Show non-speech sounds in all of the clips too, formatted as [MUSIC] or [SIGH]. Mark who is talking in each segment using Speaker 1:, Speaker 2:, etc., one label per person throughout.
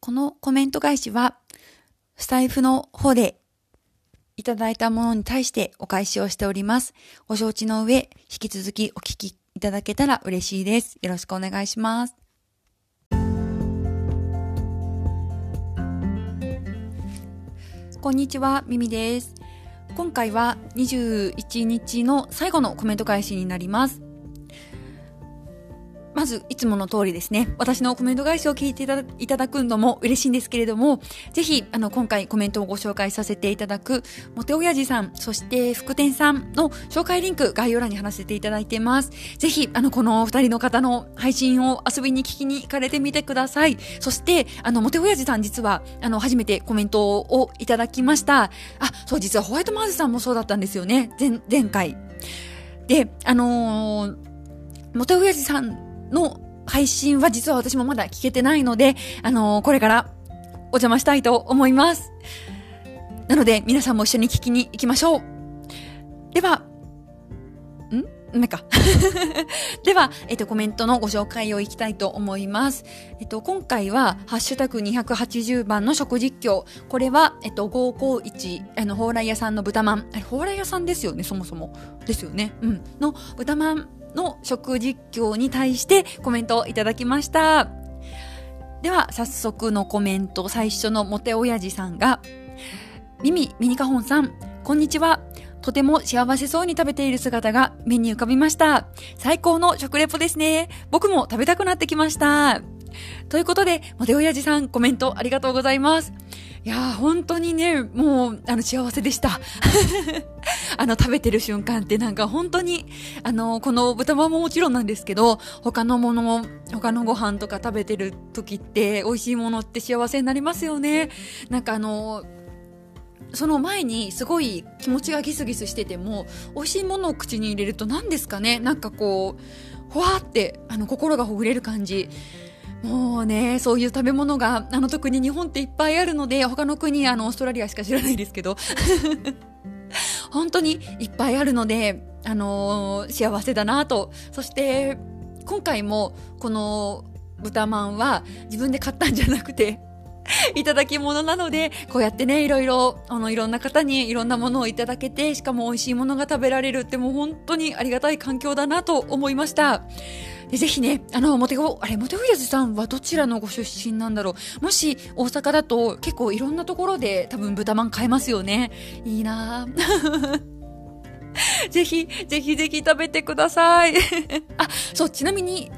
Speaker 1: このコメント返しは、スタイフの方でいただいたものに対してお返しをしております。ご承知の上、引き続きお聞きいただけたら嬉しいです。よろしくお願いします。こんにちは、ミミです。今回は21日の最後のコメント返しになります。まず、いつもの通りですね、私のコメント返しを聞いていただくのも嬉しいんですけれども、ぜひ、あの、今回コメントをご紹介させていただく、モテ親父さん、そして福天さんの紹介リンク、概要欄に貼らせていただいています。ぜひ、あの、この二人の方の配信を遊びに聞きに行かれてみてください。そして、あの、モテ親父さん実は、あの、初めてコメントをいただきました。あ、そう、実はホワイトマーズさんもそうだったんですよね。前、前回。で、あのー、モテ親父さんの配信は実は私もまだ聞けてないので、あのー、これからお邪魔したいと思います。なので、皆さんも一緒に聞きに行きましょう。では、ん？なんか [LAUGHS] では、えっと、コメントのご紹介をいきたいと思います。えっと、今回は、ハッシュタグ280番の食実況。これは、えっと、551、あの、蓬莱屋さんの豚まん。あれ、蓬莱屋さんですよね、そもそも。ですよね。うん。の豚まんの食実況に対してコメントをいただきました。では、早速のコメント、最初のモテ親父さんが、ミミ、ミニカホンさん、こんにちは。とても幸せそうに食べている姿が目に浮かびました。最高の食レポですね。僕も食べたくなってきました。ということで、モテ親父さんコメントありがとうございます。いやー、本当にね、もう、あの、幸せでした。[LAUGHS] あの、食べてる瞬間ってなんか本当に、あの、この豚まんももちろんなんですけど、他のもの、他のご飯とか食べてる時って、美味しいものって幸せになりますよね。なんかあの、その前にすごい気持ちがギスギスしてても、美味しいものを口に入れると何ですかね？なんかこう、ほわーって、あの、心がほぐれる感じ。もうね、そういう食べ物が、あの、特に日本っていっぱいあるので、他の国、あの、オーストラリアしか知らないですけど、[LAUGHS] 本当にいっぱいあるので、あのー、幸せだなと。そして、今回も、この豚まんは自分で買ったんじゃなくて、[LAUGHS] いただき物なので、こうやってね、いろいろ、あの、いろんな方にいろんなものをいただけて、しかも美味しいものが食べられるってもう本当にありがたい環境だなと思いました。でぜひね、あの、モテゴ、あれ、モテゴリアズさんはどちらのご出身なんだろう。もし、大阪だと結構いろんなところで多分豚まん買えますよね。いいなぁ [LAUGHS] ぜひ、ぜひぜひ食べてください。[LAUGHS] あ、そう、ちなみに、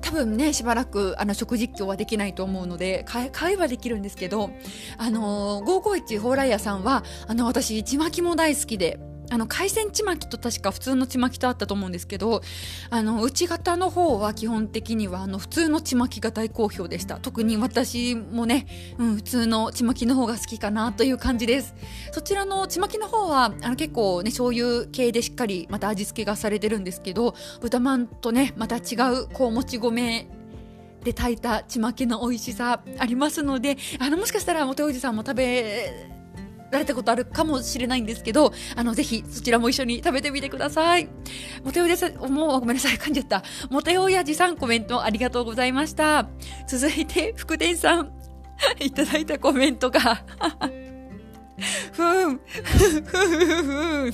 Speaker 1: 多分ね、しばらく、あの、食実況はできないと思うので、買いはできるんですけど、あのー、551蓬莱屋さんは、あの、私、ちまきも大好きで、あの、海鮮ちまきと確か普通のちまきとあったと思うんですけど、あの、内型の方は基本的には、あの、普通のちまきが大好評でした。特に私もね、うん、普通のちまきの方が好きかなという感じです。そちらのちまきの方は、あの、結構ね、醤油系でしっかりまた味付けがされてるんですけど、豚まんとね、また違う、こう、もち米で炊いたちまきの美味しさありますので、あの、もしかしたら、元おじさんも食べられたことあるかもしれないんですけど、あの、ぜひそちらも一緒に食べてみてください。モテオヤさん、もうごめんなさい、噛んじゃった。モテオヤジさんコメントありがとうございました。続いて、福田さん、いただいたコメントが、ふーん、ふふふん。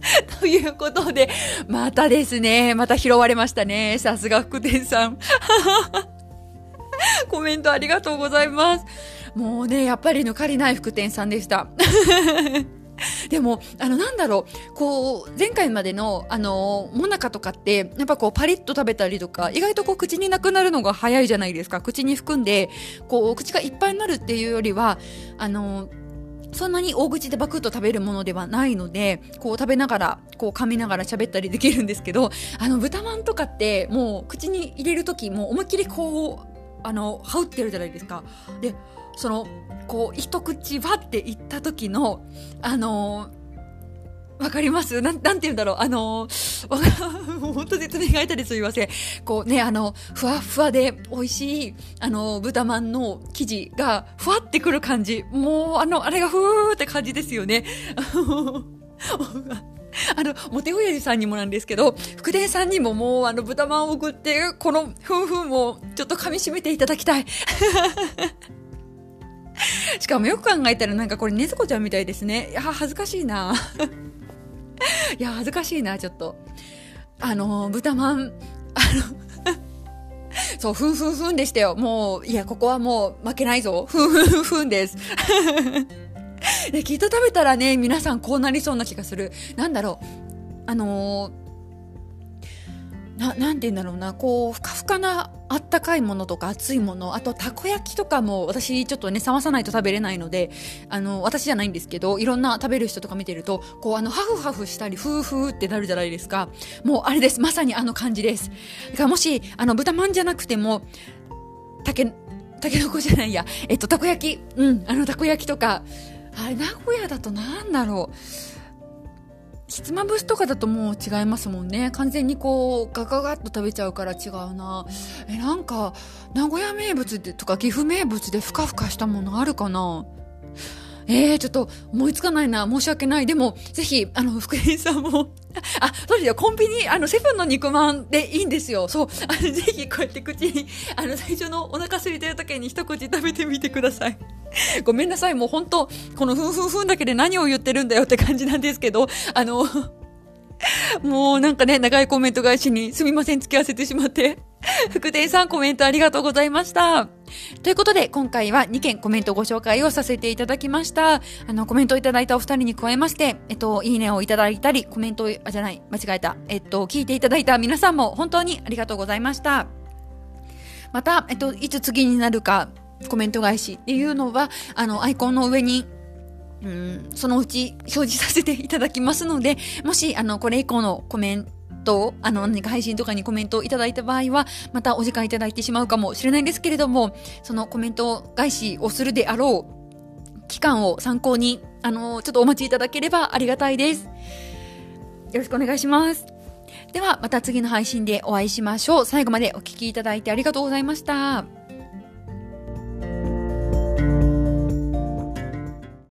Speaker 1: [LAUGHS] ということで、またですね、また拾われましたね。さすが福田さん。[LAUGHS] コメントありがとうございます。もうね、やっぱり抜かりない福店さんでした。[LAUGHS] でも、あの、なんだろう、こう、前回までの、あの、もなかとかって、やっぱこう、パリッと食べたりとか、意外とこう、口になくなるのが早いじゃないですか。口に含んで、こう、口がいっぱいになるっていうよりは、あの、そんなに大口でバクッと食べるものではないので、こう食べながら、こう噛みながら喋ったりできるんですけど、あの豚まんとかってもう口に入れるときもう思いっきりこう、あの、羽織ってるじゃないですか。で、その、こう、一口わっていった時の、あのわかります？なん、なんて言うんだろう？あのー、[LAUGHS] 本当説明がいたりすみません。こうね、あの、ふわふわで美味しい、あの、豚まんの生地が、ふわってくる感じ。もう、あの、あれがふーって感じですよね。[LAUGHS] あの、モテ親父さんにもなんですけど、福田さんにももう、あの、豚まんを送って、この、ふんふんを、ちょっと噛み締めていただきたい。[LAUGHS] [LAUGHS] しかもよく考えたらなんかこれ、ねずこちゃんみたいですね。いや、恥ずかしいな。[LAUGHS] いや、恥ずかしいな、ちょっと。あの、豚まん、あの、[LAUGHS] そう、ふんふんふんでしたよ。もう、いや、ここはもう負けないぞ。ふんふんふんです。で、きっと食べたらね、皆さんこうなりそうな気がする。なんだろう。あのーな、なんて言うんだろうな、こう、ふかふかなあったかいものとか熱いもの、あとたこ焼きとかも私ちょっとね、冷まさないと食べれないので、あの、私じゃないんですけど、いろんな食べる人とか見てると、こう、あの、ハフハフしたり、フーフーってなるじゃないですか。もうあれです。まさにあの感じです。だからもし、あの、豚まんじゃなくても、たけ、たけのこじゃないや、えっと、たこ焼き、うん、あの、たこ焼きとか、あれ、名古屋だとなんだろう。ひつまぶしとかだともう違いますもんね。完全にこう、ガガガッと食べちゃうから違うな。え、なんか、名古屋名物でとか岐阜名物でふかふかしたものあるかな？えー、ちょっと思いつかないな。申し訳ない。でも、ぜひ、あの、福井さんもあ、そうですよ。コンビニ、あの、セブンの肉まんでいいんですよ。そう。あの、ぜひ、こうやって口に、あの、最初のお腹空いてる時に一口食べてみてください。ごめんなさい。もう本当このふんふんふんだけで何を言ってるんだよって感じなんですけど、あの、もうなんかね、長いコメント返しにすみません、付き合わせてしまって。[LAUGHS] 福田さんコメントありがとうございました。ということで、今回は2件コメントご紹介をさせていただきました。あの、コメントいただいたお二人に加えまして、えっと、いいねをいただいたり、コメント、あ、じゃない、間違えた。えっと、聞いていただいた皆さんも本当にありがとうございました。また、えっと、いつ次になるか、コメント返しっていうのは、あの、アイコンの上にうん、そのうち表示させていただきますので、もし、あの、これ以降のコメントト、あの、何か配信とかにコメントをいただいた場合は、またお時間いただいてしまうかもしれないんですけれども、そのコメント返しをするであろう期間を参考に、あの、ちょっとお待ちいただければありがたいです。よろしくお願いします。では、また次の配信でお会いしましょう。最後までお聴きいただいてありがとうございました。